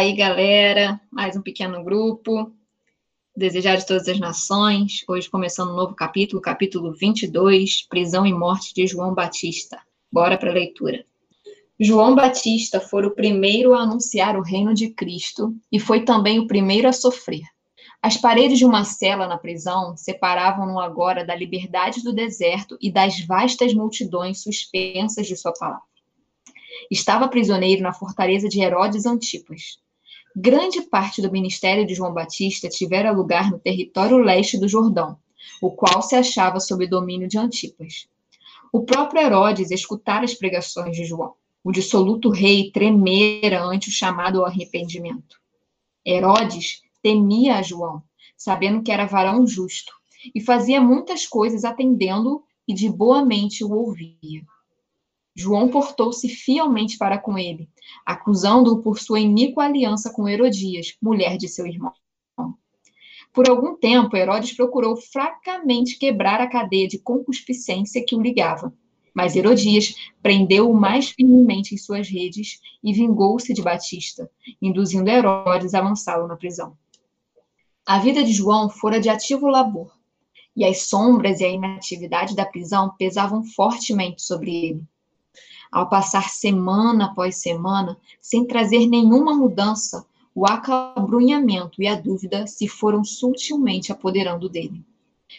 Aí, galera. Mais um pequeno grupo. Desejar de todas as nações. Hoje começando um novo capítulo, capítulo 22, Prisão e Morte de João Batista. Bora para a leitura. João Batista foi o primeiro a anunciar o reino de Cristo e foi também o primeiro a sofrer. As paredes de uma cela na prisão separavam-no agora da liberdade do deserto e das vastas multidões suspensas de sua palavra estava prisioneiro na fortaleza de Herodes Antipas. Grande parte do ministério de João Batista tivera lugar no território leste do Jordão, o qual se achava sob domínio de Antipas. O próprio Herodes escutara as pregações de João. O dissoluto rei tremera ante o chamado ao arrependimento. Herodes temia a João, sabendo que era varão justo, e fazia muitas coisas atendendo-o e de boa mente o ouvia. João portou-se fielmente para com ele, acusando-o por sua iníqua aliança com Herodias, mulher de seu irmão. Por algum tempo, Herodes procurou fracamente quebrar a cadeia de concupiscência que o ligava. Mas Herodias prendeu-o mais firmemente em suas redes e vingou-se de Batista, induzindo Herodes a lançá-lo na prisão. A vida de João fora de ativo labor, e as sombras e a inatividade da prisão pesavam fortemente sobre ele ao passar semana após semana, sem trazer nenhuma mudança, o acabrunhamento e a dúvida se foram sutilmente apoderando dele.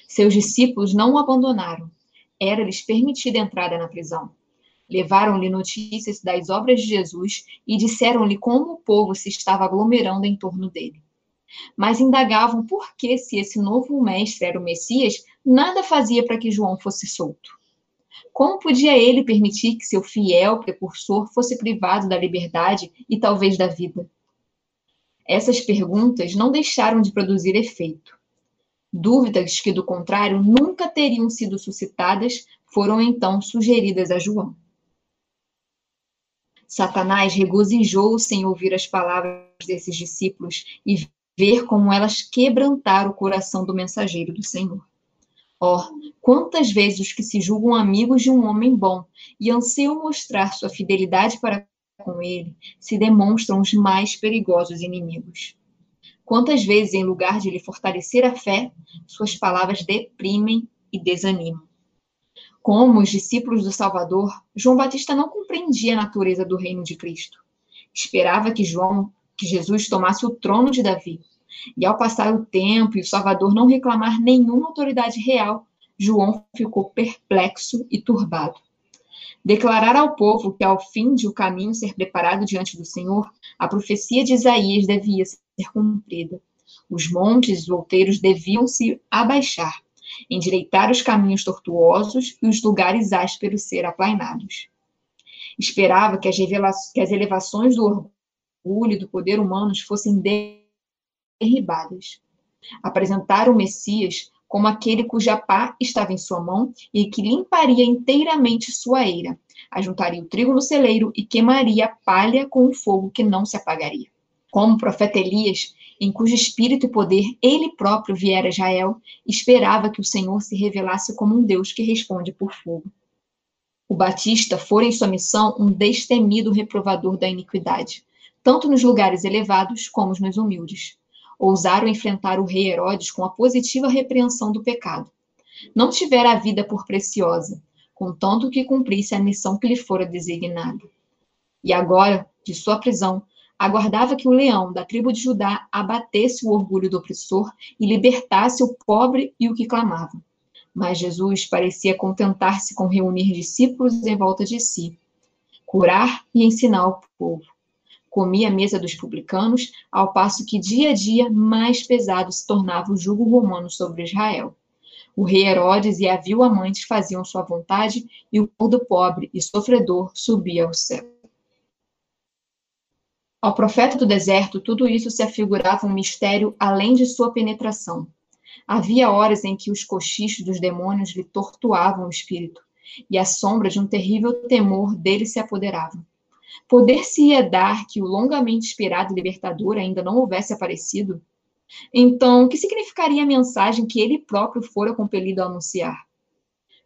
Seus discípulos não o abandonaram. Era-lhes permitida entrada na prisão. Levaram-lhe notícias das obras de Jesus e disseram-lhe como o povo se estava aglomerando em torno dele. Mas indagavam por que, se esse novo mestre era o Messias, nada fazia para que João fosse solto. Como podia ele permitir que seu fiel precursor fosse privado da liberdade e talvez da vida? Essas perguntas não deixaram de produzir efeito. Dúvidas que, do contrário, nunca teriam sido suscitadas foram então sugeridas a João. Satanás regozijou-se em ouvir as palavras desses discípulos e ver como elas quebrantaram o coração do mensageiro do Senhor. Ó, oh, quantas vezes os que se julgam amigos de um homem bom e anseiam mostrar sua fidelidade para com ele se demonstram os mais perigosos inimigos. Quantas vezes, em lugar de lhe fortalecer a fé, suas palavras deprimem e desanimam. Como os discípulos do Salvador, João Batista não compreendia a natureza do reino de Cristo. Esperava que João, que Jesus tomasse o trono de Davi, e ao passar o tempo e o Salvador não reclamar nenhuma autoridade real, João ficou perplexo e turbado. Declarar ao povo que, ao fim de o caminho ser preparado diante do Senhor, a profecia de Isaías devia ser cumprida. Os montes e os outeiros deviam se abaixar, endireitar os caminhos tortuosos e os lugares ásperos ser aplainados. Esperava que as, que as elevações do orgulho e do poder humanos fossem derribadas. Apresentar o Messias como aquele cuja pá estava em sua mão e que limparia inteiramente sua eira, ajuntaria o trigo no celeiro e queimaria a palha com o fogo que não se apagaria. Como o profeta Elias, em cujo espírito e poder ele próprio viera a Israel, esperava que o Senhor se revelasse como um Deus que responde por fogo. O Batista fora em sua missão um destemido reprovador da iniquidade, tanto nos lugares elevados como nos humildes ousaram enfrentar o rei Herodes com a positiva repreensão do pecado. Não tivera a vida por preciosa, contanto que cumprisse a missão que lhe fora designada. E agora, de sua prisão, aguardava que o leão da tribo de Judá abatesse o orgulho do opressor e libertasse o pobre e o que clamava. Mas Jesus parecia contentar-se com reunir discípulos em volta de si, curar e ensinar o povo comia a mesa dos publicanos, ao passo que dia a dia mais pesado se tornava o jugo romano sobre Israel. O rei Herodes e a vil amante faziam sua vontade, e o povo pobre e sofredor subia ao céu. Ao profeta do deserto, tudo isso se afigurava um mistério além de sua penetração. Havia horas em que os cochichos dos demônios lhe tortuavam o espírito, e a sombra de um terrível temor dele se apoderava. Poder-se-ia dar que o longamente esperado libertador ainda não houvesse aparecido? Então, o que significaria a mensagem que ele próprio fora compelido a anunciar?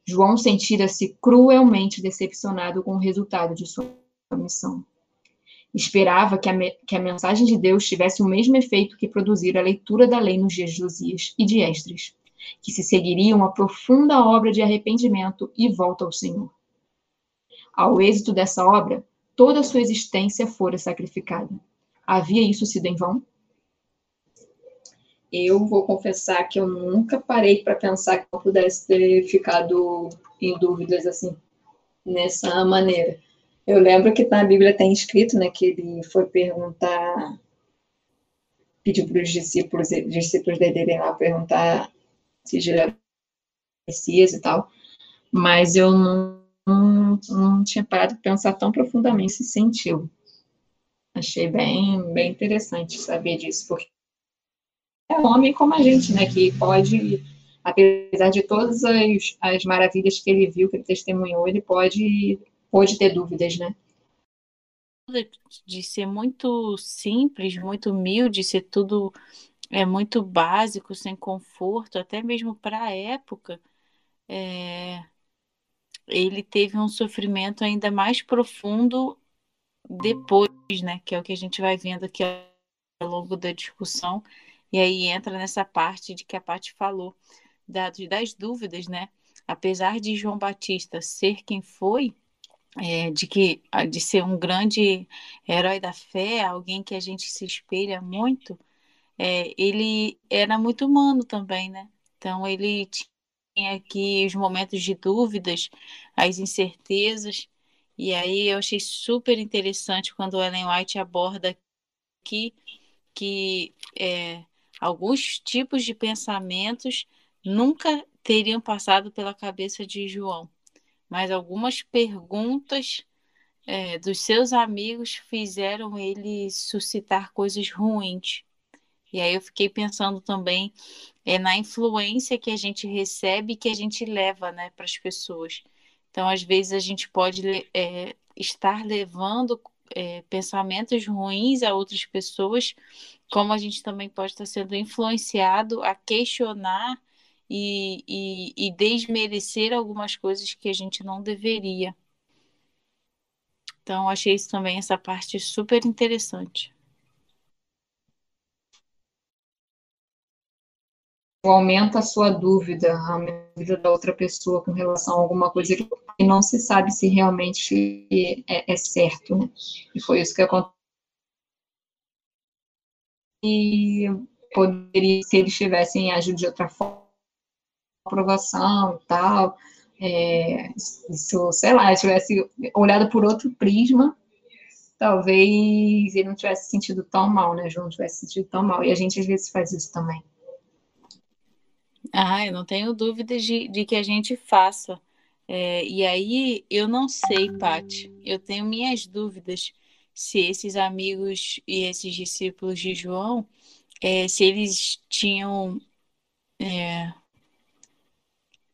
João sentira-se cruelmente decepcionado com o resultado de sua missão. Esperava que a, que a mensagem de Deus tivesse o mesmo efeito que produzira a leitura da lei nos dias de Josias e de Esdras, que se seguiria uma profunda obra de arrependimento e volta ao Senhor. Ao êxito dessa obra, toda a sua existência fora sacrificada. Havia isso sido em vão? Eu vou confessar que eu nunca parei para pensar que eu pudesse ter ficado em dúvidas assim, nessa maneira. Eu lembro que na Bíblia tem escrito, né, que ele foi perguntar, pediu para os discípulos, discípulos dele irem lá perguntar se ele era Messias e tal, mas eu não, não, não tinha parado de pensar tão profundamente se sentiu. Achei bem, bem interessante saber disso, porque é um homem como a gente, né, que pode, apesar de todas as, as maravilhas que ele viu, que ele testemunhou, ele pode pode ter dúvidas, né? De ser muito simples, muito humilde, ser tudo é muito básico, sem conforto, até mesmo para a época, é... ele teve um sofrimento ainda mais profundo depois, né? Que é o que a gente vai vendo aqui ao longo da discussão. E aí entra nessa parte de que a Paty falou, das dúvidas, né? Apesar de João Batista ser quem foi, é, de que de ser um grande herói da fé, alguém que a gente se espelha muito, é, ele era muito humano também, né? Então ele aqui os momentos de dúvidas, as incertezas, e aí eu achei super interessante quando Ellen White aborda aqui que é, alguns tipos de pensamentos nunca teriam passado pela cabeça de João mas algumas perguntas é, dos seus amigos fizeram ele suscitar coisas ruins. E aí eu fiquei pensando também é, na influência que a gente recebe e que a gente leva né, para as pessoas. Então, às vezes, a gente pode é, estar levando é, pensamentos ruins a outras pessoas, como a gente também pode estar sendo influenciado a questionar e, e, e desmerecer algumas coisas que a gente não deveria. Então, achei isso também, essa parte super interessante. Aumenta a sua dúvida, a dúvida da outra pessoa com relação a alguma coisa que não se sabe se realmente é, é certo, né? E foi isso que aconteceu. E poderia, se eles tivessem agido de outra forma, aprovação e tal. É, isso, sei lá, tivesse olhado por outro prisma, talvez ele não tivesse sentido tão mal, né? João tivesse sentido tão mal. E a gente às vezes faz isso também. Ah, eu não tenho dúvidas de, de que a gente faça. É, e aí, eu não sei, Paty, eu tenho minhas dúvidas se esses amigos e esses discípulos de João, é, se eles tinham é,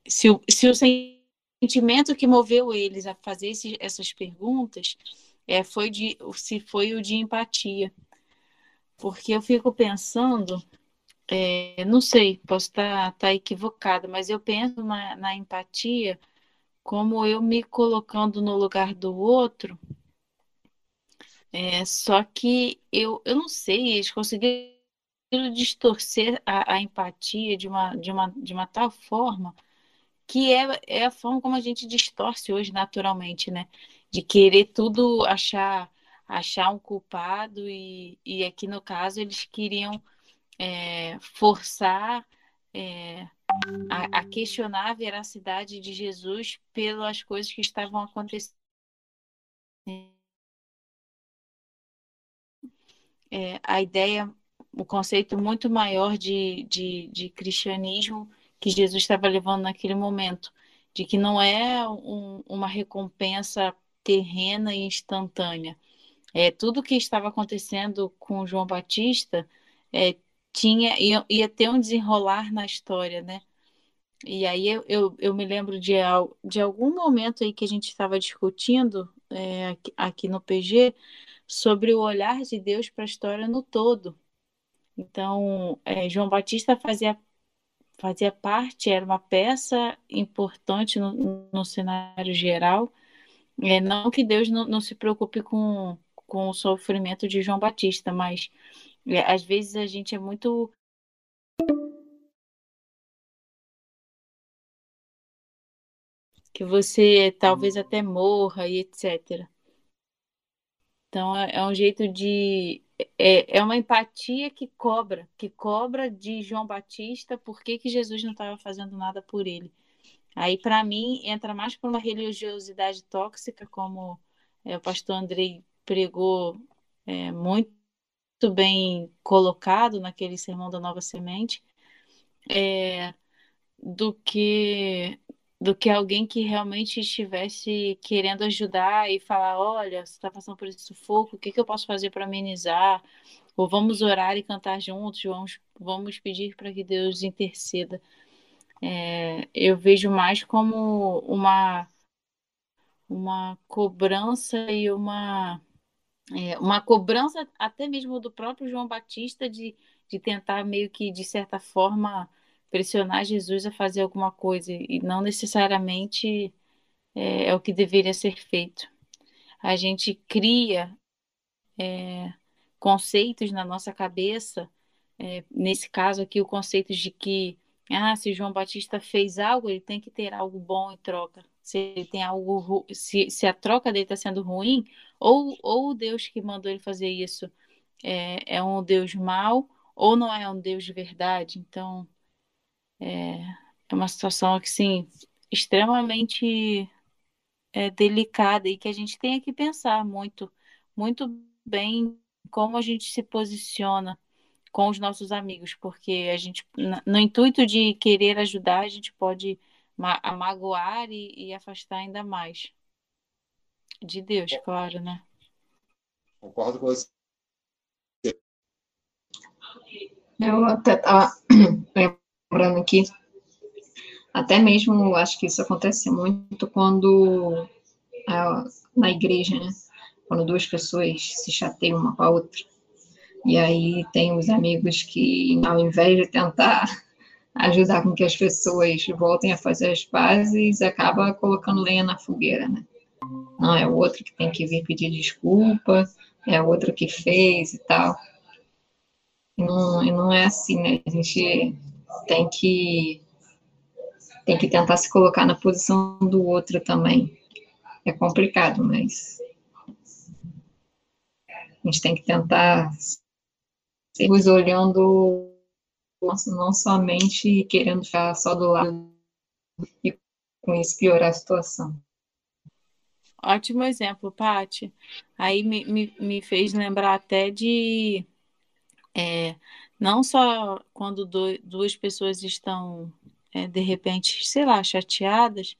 se o, se o sentimento que moveu eles a fazer esse, essas perguntas é, foi de, se foi o de empatia. Porque eu fico pensando, é, não sei, posso estar tá, tá equivocada, mas eu penso na, na empatia como eu me colocando no lugar do outro. É, só que eu, eu não sei, eles conseguiram distorcer a, a empatia de uma, de, uma, de uma tal forma que é, é a forma como a gente distorce hoje naturalmente, né? De querer tudo achar achar um culpado e, e aqui no caso eles queriam é, forçar é, a, a, questionar a veracidade de Jesus pelas coisas que estavam acontecendo. É, a ideia, o conceito muito maior de, de, de cristianismo que Jesus estava levando naquele momento, de que não é um, uma recompensa terrena e instantânea. É, tudo que estava acontecendo com João Batista é, tinha ia, ia, ter um desenrolar na história, né? E aí eu, eu, eu me lembro de, de algum momento aí que a gente estava discutindo é, aqui, aqui no PG sobre o olhar de Deus para a história no todo. Então, é, João Batista fazia, fazia parte, era uma peça importante no, no cenário geral. É, não que Deus não, não se preocupe com, com o sofrimento de João Batista, mas é, às vezes a gente é muito. Que você talvez até morra e etc. Então é, é um jeito de é, é uma empatia que cobra, que cobra de João Batista por que, que Jesus não estava fazendo nada por ele. Aí, para mim, entra mais por uma religiosidade tóxica, como é, o pastor Andrei pregou é, muito bem colocado naquele sermão da Nova Semente, é, do que do que alguém que realmente estivesse querendo ajudar e falar, olha, você está passando por esse sufoco, o que, que eu posso fazer para amenizar? Ou vamos orar e cantar juntos, vamos, vamos pedir para que Deus interceda. É, eu vejo mais como uma, uma cobrança e uma, é, uma cobrança até mesmo do próprio João Batista de, de tentar meio que, de certa forma, pressionar Jesus a fazer alguma coisa e não necessariamente é, é o que deveria ser feito. A gente cria é, conceitos na nossa cabeça, é, nesse caso aqui, o conceito de que ah, se João Batista fez algo, ele tem que ter algo bom em troca. Se ele tem algo, se, se a troca dele está sendo ruim, ou, ou o Deus que mandou ele fazer isso é, é um Deus mau, ou não é um Deus de verdade. Então, é, é uma situação assim, extremamente é, delicada e que a gente tem que pensar muito, muito bem como a gente se posiciona com os nossos amigos, porque a gente, no intuito de querer ajudar, a gente pode ma magoar e, e, afastar ainda mais. De Deus, claro, né? Concordo com você. Eu até estava lembrando aqui, até mesmo acho que isso acontece muito quando na igreja, né? Quando duas pessoas se chateiam uma com a outra. E aí tem os amigos que, ao invés de tentar ajudar com que as pessoas voltem a fazer as pazes, acaba colocando lenha na fogueira, né? Não, é o outro que tem que vir pedir desculpa, é o outro que fez e tal. E não, e não é assim, né? A gente tem que tem que tentar se colocar na posição do outro também. É complicado, mas a gente tem que tentar sermos olhando não somente querendo ficar só do lado e com isso piorar a situação. Ótimo exemplo, Paty. Aí me, me, me fez lembrar até de é, não só quando do, duas pessoas estão, é, de repente, sei lá, chateadas,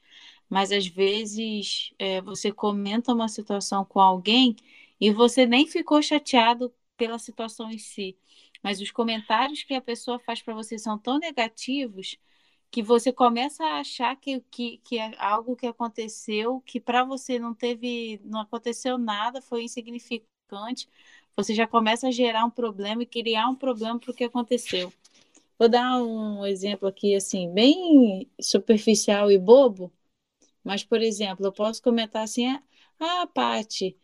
mas às vezes é, você comenta uma situação com alguém e você nem ficou chateado pela situação em si, mas os comentários que a pessoa faz para você são tão negativos que você começa a achar que, que, que é algo que aconteceu, que para você não teve, não aconteceu nada, foi insignificante, você já começa a gerar um problema e criar um problema para o que aconteceu. Vou dar um exemplo aqui, assim, bem superficial e bobo, mas, por exemplo, eu posso comentar assim, ah, Pati,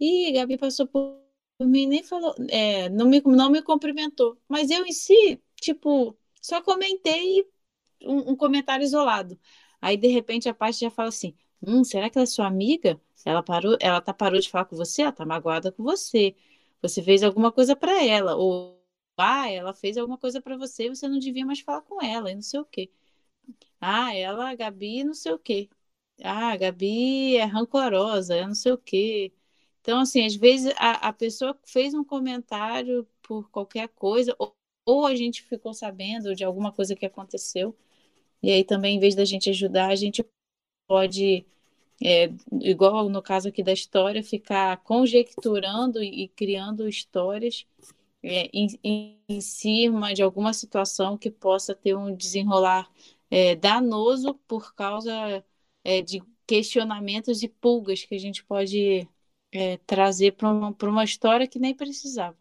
e Gabi passou por nem falou, é, não, me, não me cumprimentou, mas eu em si, tipo, só comentei um, um comentário isolado. Aí, de repente, a Paty já fala assim, hum, será que ela é sua amiga? Ela parou, ela tá parou de falar com você, ela tá magoada com você. Você fez alguma coisa para ela, ou ah, ela fez alguma coisa para você, você não devia mais falar com ela, e não sei o quê. Ah, ela, a Gabi, não sei o quê. Ah, a Gabi é rancorosa, é não sei o quê. Então, assim, às vezes a, a pessoa fez um comentário por qualquer coisa, ou, ou a gente ficou sabendo de alguma coisa que aconteceu, E aí também, em vez da gente ajudar, a gente pode, é, igual no caso aqui da história, ficar conjecturando e, criando histórias é, em, em, cima de alguma situação que possa ter um desenrolar é, danoso por causa é, de questionamentos e pulgas que a gente pode é, trazer para uma, uma história que nem precisava.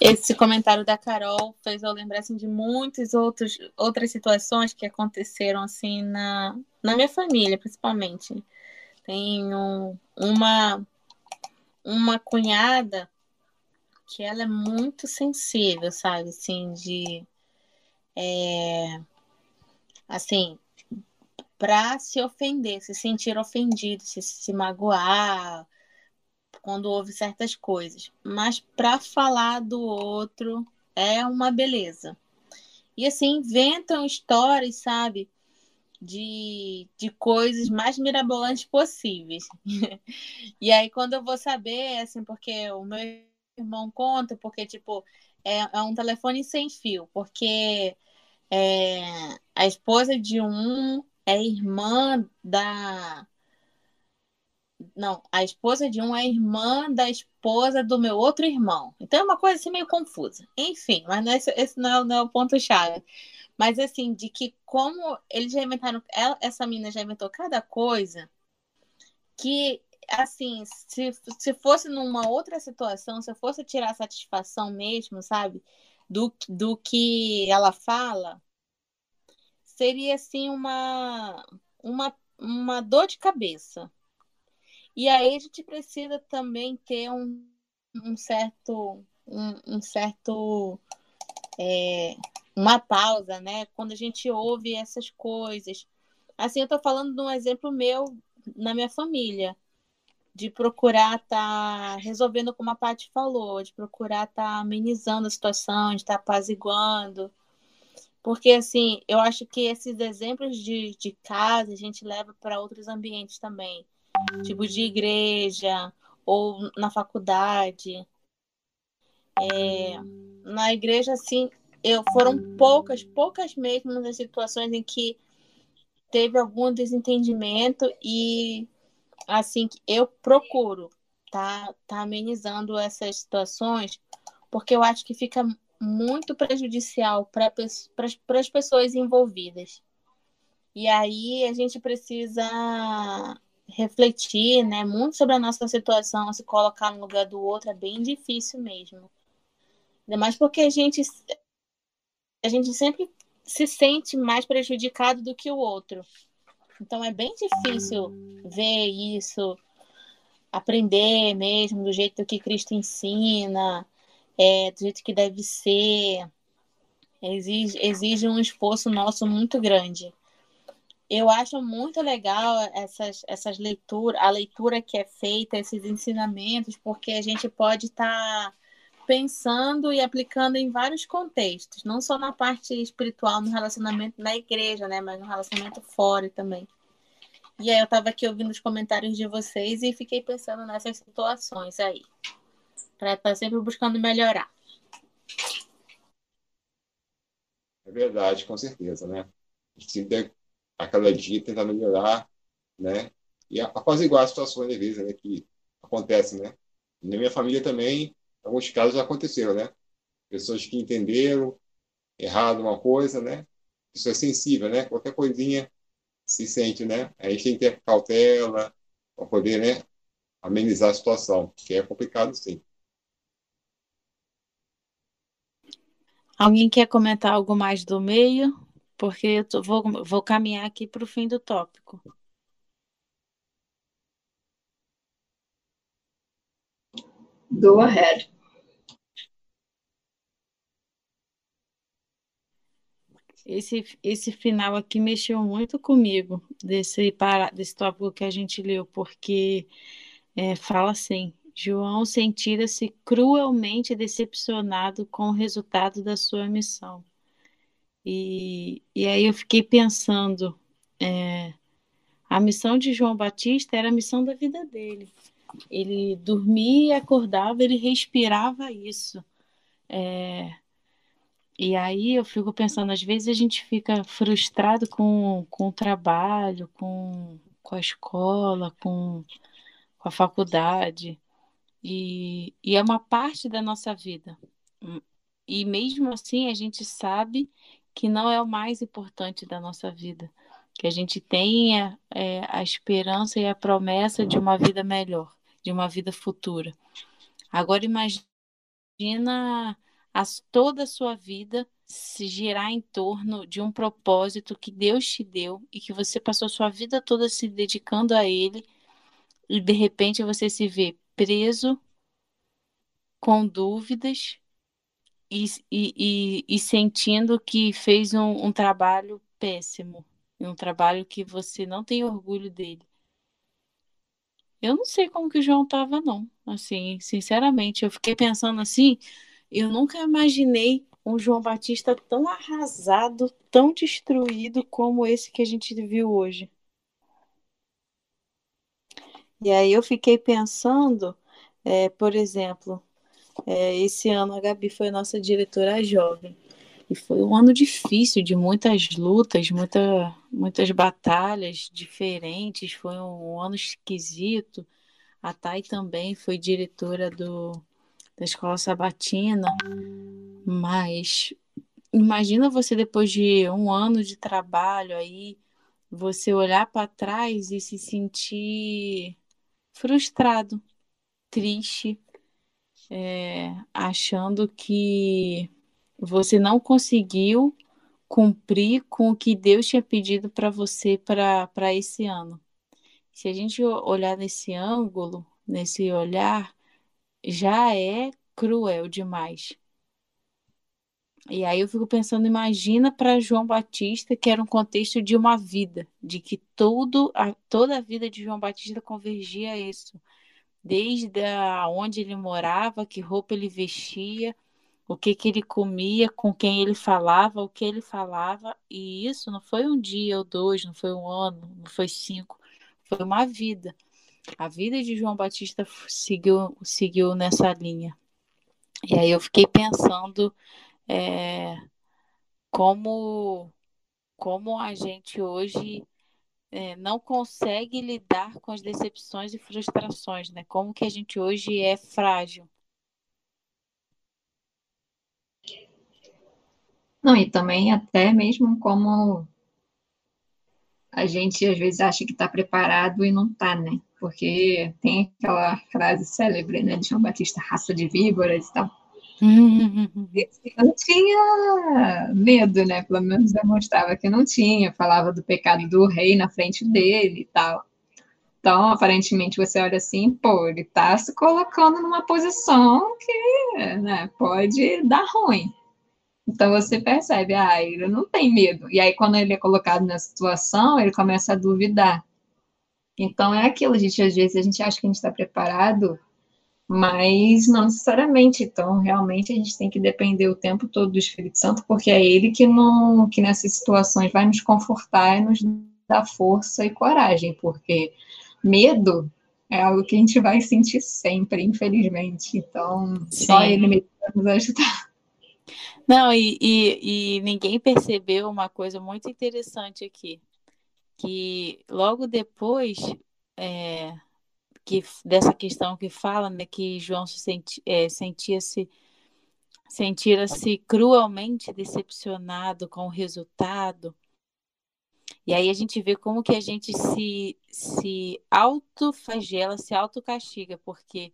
Esse comentário da Carol fez eu lembrar assim, de muitas outros, outras situações que aconteceram assim na, na minha família, principalmente. Tenho uma, uma cunhada que ela é muito sensível, sabe? Assim, de. É, assim, para se ofender, se sentir ofendido, se, se magoar, quando ouve certas coisas, mas para falar do outro é uma beleza. E assim, inventam histórias, sabe, de, de coisas mais mirabolantes possíveis. e aí, quando eu vou saber, assim, porque o meu irmão conta, porque, tipo, é, é um telefone sem fio, porque é, a esposa de um é irmã da não, a esposa de um é irmã da esposa do meu outro irmão. Então é uma coisa assim meio confusa. Enfim, mas não é, esse não é, não é o ponto-chave. Mas assim, de que como eles já inventaram, ela, essa menina já inventou cada coisa que, assim, se, se fosse numa outra situação, se fosse tirar satisfação mesmo, sabe, do, do que ela fala, seria assim uma, uma, uma dor de cabeça e aí a gente precisa também ter um, um certo, um, um certo é, uma pausa, né? Quando a gente ouve essas coisas. Assim, eu estou falando de um exemplo meu na minha família, de procurar estar tá resolvendo como a Paty falou, de procurar estar tá amenizando a situação, de estar tá apaziguando. Porque, assim, eu acho que esses exemplos de, de casa a gente leva para outros ambientes também tipo de igreja ou na faculdade. É, na igreja, assim, eu, foram poucas, poucas mesmo nas situações em que teve algum desentendimento e assim eu procuro tá, tá amenizando essas situações porque eu acho que fica muito prejudicial para as pessoas envolvidas. E aí a gente precisa refletir, né, muito sobre a nossa situação, se colocar no lugar do outro é bem difícil mesmo. Ainda mais porque a gente a gente sempre se sente mais prejudicado do que o outro. Então é bem difícil ver isso, aprender mesmo do jeito que Cristo ensina, é, do jeito que deve ser. Exige, exige um esforço nosso muito grande eu acho muito legal essas, essas leituras, a leitura que é feita, esses ensinamentos, porque a gente pode estar tá pensando e aplicando em vários contextos, não só na parte espiritual, no relacionamento na igreja, né, mas no relacionamento fora também. E aí eu estava aqui ouvindo os comentários de vocês e fiquei pensando nessas situações aí, para estar tá sempre buscando melhorar. É verdade, com certeza, né? A gente tem a cada dia tentar melhorar, né? E apaziguar as situações, às vezes, né, que acontecem, né? Na minha família também, alguns casos aconteceram, né? Pessoas que entenderam errado uma coisa, né? É sensível, né? Qualquer coisinha se sente, né? A gente tem que ter cautela para poder, né? Amenizar a situação, que é complicado, sim. Alguém quer comentar algo mais do meio? porque eu tô, vou, vou caminhar aqui para o fim do tópico. Go ahead. Esse, esse final aqui mexeu muito comigo, desse, desse tópico que a gente leu, porque é, fala assim: João sentira-se cruelmente decepcionado com o resultado da sua missão. E, e aí eu fiquei pensando, é, a missão de João Batista era a missão da vida dele. Ele dormia, acordava, ele respirava isso. É, E aí eu fico pensando, às vezes a gente fica frustrado com, com o trabalho, com, com a escola, com, com a faculdade. E, e é uma parte da nossa vida. E mesmo assim a gente sabe que não é o mais importante da nossa vida. Que a gente tenha é, a esperança e a promessa de uma vida melhor, de uma vida futura. Agora imagina a, toda a sua vida se girar em torno de um propósito que Deus te deu e que você passou sua vida toda se dedicando a ele e de repente você se vê preso com dúvidas e, e, e, sentindo que fez um, um trabalho péssimo, um trabalho que você não tem orgulho dele. Eu não sei como que o João estava, não. Assim, sinceramente, eu fiquei pensando assim, eu nunca imaginei um João Batista tão arrasado, tão destruído como esse que a gente viu hoje. E aí eu fiquei pensando, é, por exemplo, é, esse ano a Gabi foi nossa diretora jovem. E foi um ano difícil, de muitas lutas, muita, muitas batalhas diferentes. Foi um ano esquisito. A Thay também foi diretora do, da escola sabatina. Mas imagina você, depois de um ano de trabalho aí, você olhar para trás e se sentir frustrado, triste, é, achando que você não conseguiu cumprir com o que Deus tinha pedido para você para esse ano. Se a gente olhar nesse ângulo, nesse olhar, já é cruel demais. E aí eu fico pensando, imagina para João Batista, que era um contexto de uma vida, de que todo a, toda a vida de João Batista convergia a isso desde onde ele morava, que roupa ele vestia, o que, que ele comia, com quem ele falava, o que ele falava. E isso não foi um dia ou dois, não foi um ano, não foi cinco, foi uma vida. A vida de João Batista seguiu, seguiu nessa linha. E aí eu fiquei pensando é, como, como a gente hoje é, não consegue lidar com as decepções e frustrações, né? Como que a gente hoje é frágil. Não, e também até mesmo como a gente às vezes acha que está preparado e não está, né? Porque tem aquela frase célebre, né, de João Batista, raça de víboras e tal. Eu não tinha medo, né? Pelo menos demonstrava que não tinha. Falava do pecado do rei na frente dele e tal. Então, aparentemente, você olha assim, pô, ele tá se colocando numa posição que né, pode dar ruim. Então, você percebe, ah, ele não tem medo. E aí, quando ele é colocado nessa situação, ele começa a duvidar. Então, é aquilo, gente, às vezes, a gente acha que a gente está preparado mas não necessariamente. Então, realmente, a gente tem que depender o tempo todo do Espírito Santo, porque é ele que, não, que nessas situações vai nos confortar e nos dar força e coragem, porque medo é algo que a gente vai sentir sempre, infelizmente. Então, Sim. só ele mesmo vai nos ajudar. Não, e, e, e ninguém percebeu uma coisa muito interessante aqui, que logo depois é, que dessa questão que fala, né, que João se senti, é, sentia-se sentia-se cruelmente decepcionado com o resultado. E aí a gente vê como que a gente se, se autoflagela, se autocastiga, porque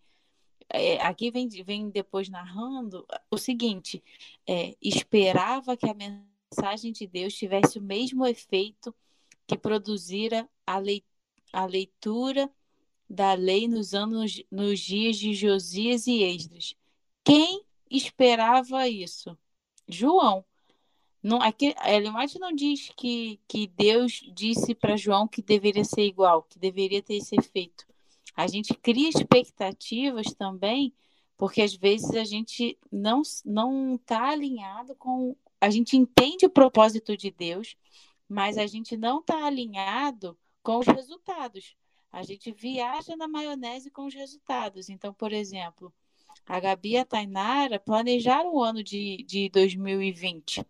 é, aqui vem, vem depois narrando o seguinte: é, esperava que a mensagem de Deus tivesse o mesmo efeito que produzira a, lei, a leitura da lei nos anos nos dias de Josias e Esdras. Quem esperava isso? João. Não, aqui, Elimate não diz que, que Deus disse para João que deveria ser igual, que deveria ter esse efeito. A gente cria expectativas também, porque às vezes a gente não não está alinhado com. A gente entende o propósito de Deus, mas a gente não está alinhado com os resultados. A gente viaja na maionese com os resultados. Então, por exemplo, A Gabi e a Tainara planejaram o ano de, de 2020.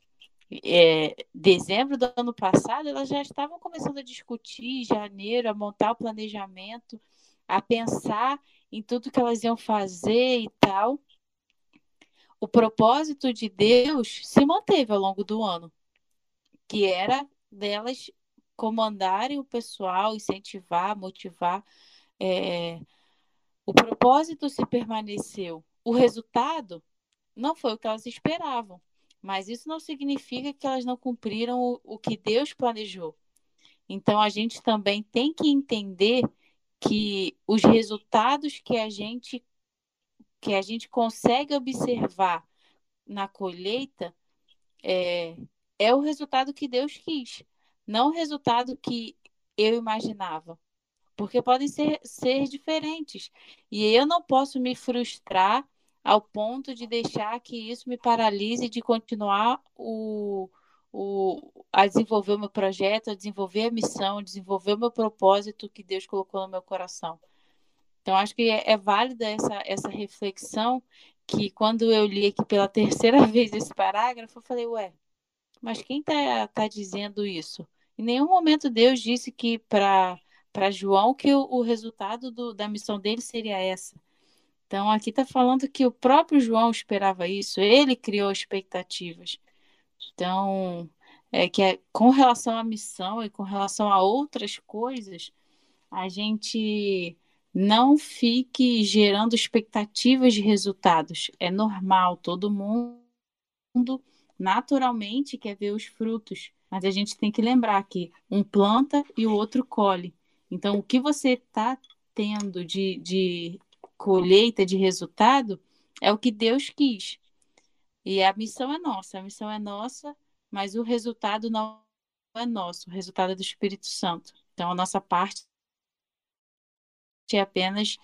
É, dezembro do ano passado, elas já estavam começando a discutir, janeiro, a montar o planejamento, a pensar em tudo que elas iam fazer e tal. O propósito de Deus se manteve ao longo do ano, que era delas comandarem o pessoal, incentivar, motivar. É... O propósito se permaneceu. O resultado não foi o que elas esperavam, mas isso não significa que elas não cumpriram o, o que Deus planejou. Então a gente também tem que entender que os resultados que a gente que a gente consegue observar na colheita é, é o resultado que Deus quis não o resultado que eu imaginava. Porque podem ser, ser diferentes. E eu não posso me frustrar ao ponto de deixar que isso me paralise de continuar o, o, a desenvolver o meu projeto, a desenvolver a missão, a desenvolver o meu propósito que Deus colocou no meu coração. Então, acho que é, é válida essa, essa reflexão que quando eu li aqui pela terceira vez esse parágrafo, eu falei, ué, mas quem está tá dizendo isso? Em nenhum momento Deus disse que para João que o, o resultado do, da missão dele seria essa. Então aqui está falando que o próprio João esperava isso, ele criou expectativas. Então é que é, com relação à missão e com relação a outras coisas, a gente não fique gerando expectativas de resultados. É normal, todo mundo naturalmente quer ver os frutos. Mas a gente tem que lembrar que um planta e o outro colhe. Então, o que você está tendo de, de colheita, de resultado, é o que Deus quis. E a missão é nossa, a missão é nossa, mas o resultado não é nosso, o resultado é do Espírito Santo. Então, a nossa parte é apenas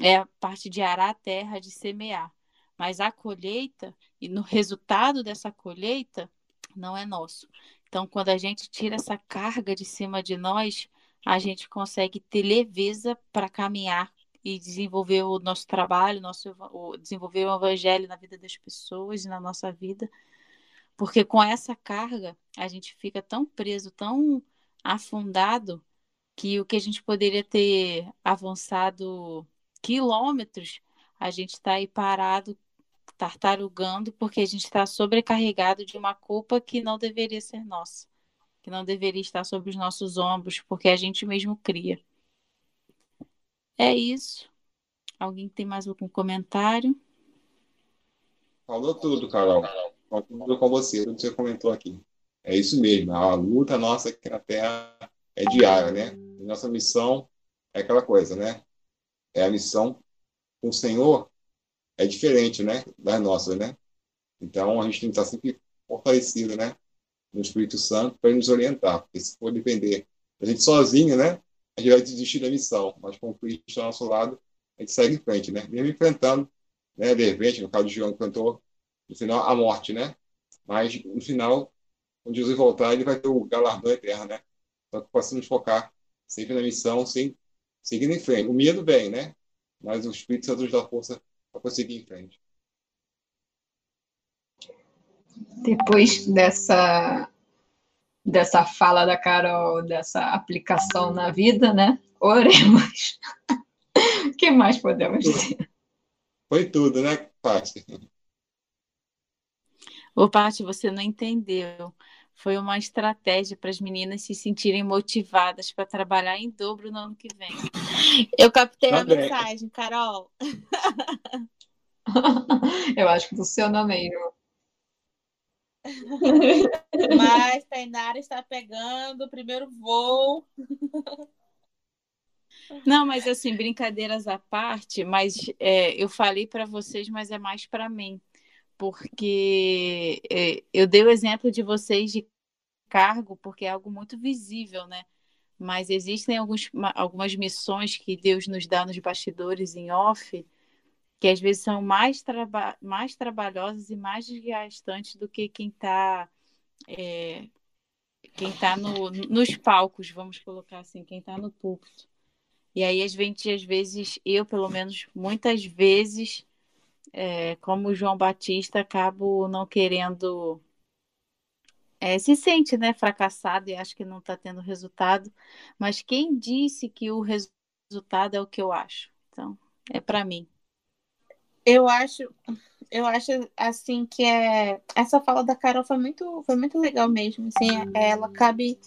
é a parte de arar a terra, de semear. Mas a colheita, e no resultado dessa colheita, não é nosso. Então, quando a gente tira essa carga de cima de nós, a gente consegue ter leveza para caminhar e desenvolver o nosso trabalho, nosso, desenvolver o evangelho na vida das pessoas e na nossa vida. Porque com essa carga, a gente fica tão preso, tão afundado, que o que a gente poderia ter avançado quilômetros, a gente está aí parado tartarugando porque a gente está sobrecarregado de uma culpa que não deveria ser nossa, que não deveria estar sobre os nossos ombros, porque a gente mesmo cria. É isso. Alguém tem mais algum comentário? Falou tudo, Carol. Concordo com você, que você comentou aqui. É isso mesmo. A luta nossa aqui na Terra é diária, né? Nossa missão é aquela coisa, né? É a missão com o Senhor é diferente, né, das nossas, né? Então a gente tem que estar sempre fortalecido, né, no Espírito Santo para nos orientar, porque se for depender da gente sozinho, né, a gente vai desistir da missão, mas com o Cristo ao nosso lado, a gente segue em frente, né? Mesmo enfrentando, né, de repente, no caso de João cantou, no final a morte, né? Mas no final, quando Jesus voltar, ele vai ter o galardão eterno, né? Então possamos focar sempre na missão, sem seguindo em frente. O medo vem, né? Mas o Espírito Santo nos dá força para conseguir em frente. Depois dessa dessa fala da Carol, dessa aplicação na vida, né? Oremos. O que mais podemos dizer? Foi tudo, né, Paty? Ô, Paty, você não entendeu. Foi uma estratégia para as meninas se sentirem motivadas para trabalhar em dobro no ano que vem. Eu captei tá a bem. mensagem, Carol. Eu acho que funciona mesmo. Mas Tainara está pegando o primeiro voo. Não, mas assim, brincadeiras à parte, mas é, eu falei para vocês, mas é mais para mim, porque é, eu dei o exemplo de vocês de cargo, porque é algo muito visível, né? Mas existem alguns, algumas missões que Deus nos dá nos bastidores em off, que às vezes são mais, traba mais trabalhosas e mais desgastantes do que quem está é, quem tá no, nos palcos, vamos colocar assim, quem está no púlpito. E aí, a gente, às vezes, eu, pelo menos, muitas vezes, é, como João Batista, acabo não querendo. É, se sente né, fracassado e acho que não está tendo resultado, mas quem disse que o resultado é o que eu acho? Então, é para mim. Eu acho, eu acho assim que é essa fala da Carol foi muito, foi muito legal mesmo. Assim, ela cabe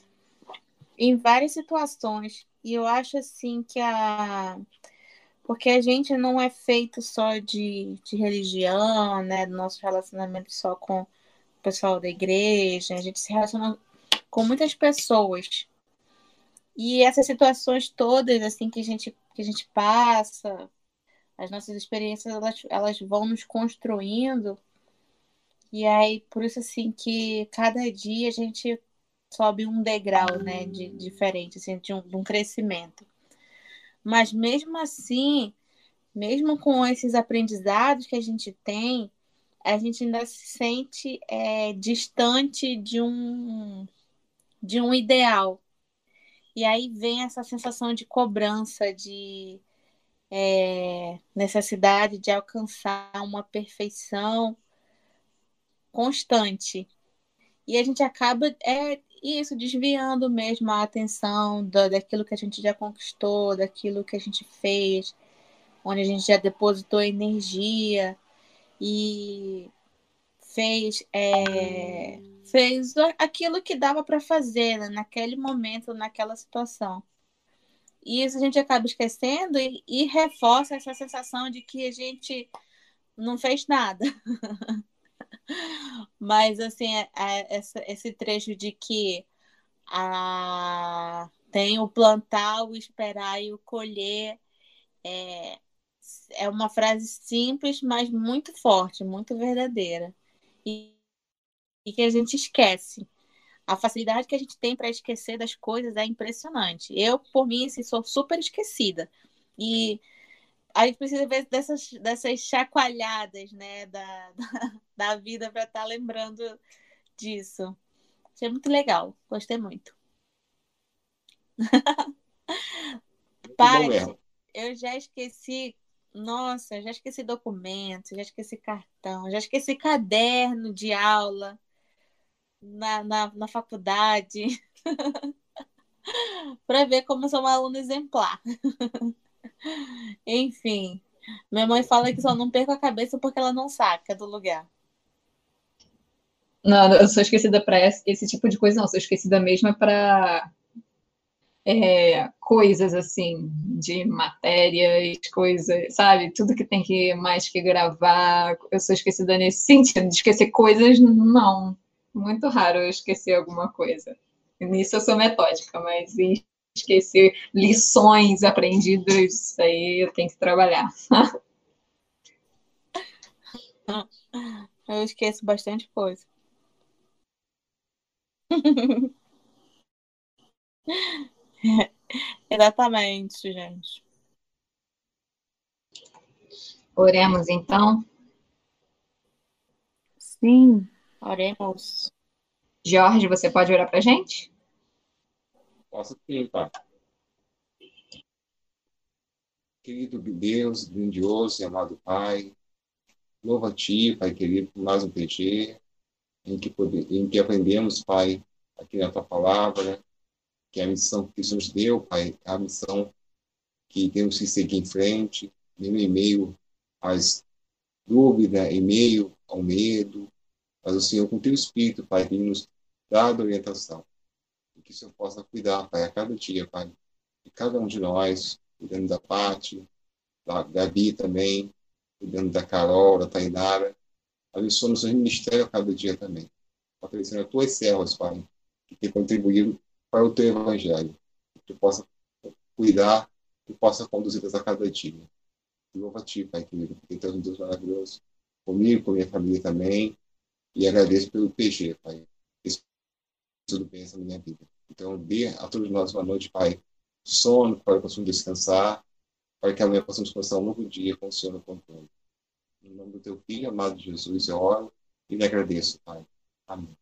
em várias situações e eu acho assim que a porque a gente não é feito só de, de religião, né? Do nosso relacionamento só com o pessoal da igreja, a gente se relaciona com muitas pessoas. E essas situações todas, assim, que a gente, que a gente passa, as nossas experiências, elas, elas vão nos construindo. E aí, por isso, assim, que cada dia a gente sobe um degrau, né, de, diferente, assim, de um, de um crescimento. Mas mesmo assim, mesmo com esses aprendizados que a gente tem, a gente ainda se sente é, distante de um, de um ideal. E aí vem essa sensação de cobrança, de é, necessidade de alcançar uma perfeição constante. E a gente acaba é, isso, desviando mesmo a atenção da, daquilo que a gente já conquistou, daquilo que a gente fez, onde a gente já depositou energia e fez, é, fez aquilo que dava para fazer né, naquele momento, naquela situação. E isso a gente acaba esquecendo e, e reforça essa sensação de que a gente não fez nada. Mas, assim, é, é, esse trecho de que a, tem o plantar, o esperar e o colher é, é uma frase simples, mas muito forte, muito verdadeira. E, e que a gente esquece. A facilidade que a gente tem para esquecer das coisas é impressionante. Eu, por mim, assim, sou super esquecida. E a gente precisa ver dessas, dessas chacoalhadas né, da, da, da vida para estar tá lembrando disso. Achei muito legal, gostei muito. Pai, eu já esqueci, nossa, já esqueci documento, já esqueci cartão, já esqueci caderno de aula na, na, na faculdade. para ver como eu sou uma aluna exemplar. Enfim, minha mãe fala que só não perco a cabeça porque ela não saca do lugar. Não, eu sou esquecida para esse tipo de coisa, não. Eu sou esquecida mesmo para é, coisas assim, de matérias, coisas, sabe? Tudo que tem que mais que gravar. Eu sou esquecida nesse sentido. De esquecer coisas, não. Muito raro eu esquecer alguma coisa. Nisso eu sou metódica, mas esquecer lições aprendidas, isso aí eu tenho que trabalhar. Eu esqueço bastante coisa. Exatamente, gente. Oremos então. Sim, oremos. Jorge, você pode orar para gente? Posso sim, Pai. Querido Deus, grandioso e amado Pai, louva a Ti, Pai querido, por mais um PG, em que, pode, em que aprendemos, Pai, aqui na Tua palavra, que a missão que nos deu, Pai, é a missão que temos que seguir em frente, mesmo em meio às dúvidas, em meio ao medo, mas o Senhor, com Teu Espírito, Pai, tem nos dado orientação que o Senhor possa cuidar, Pai, a cada dia, Pai, de cada um de nós, cuidando da parte, da Gabi também, cuidando da Carol, da Tainara. Abençoa no seu ministério a cada dia também. Fortalecendo as tuas servas, Pai, que têm contribuído para o teu evangelho. Que tu possa cuidar, que possa conduzi-las a cada dia. Louva a ti, Pai querido, porque tu és um Deus maravilhoso. Comigo, com minha família também. E agradeço pelo PG, Pai. Tudo bem essa minha vida. Então, dê a todos nós uma noite, Pai, sono, para que possamos descansar, para que amanhã possamos começar um novo dia com o Senhor no controle. Em nome do teu Filho, amado Jesus, eu oro e lhe agradeço, Pai. Amém.